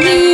আমি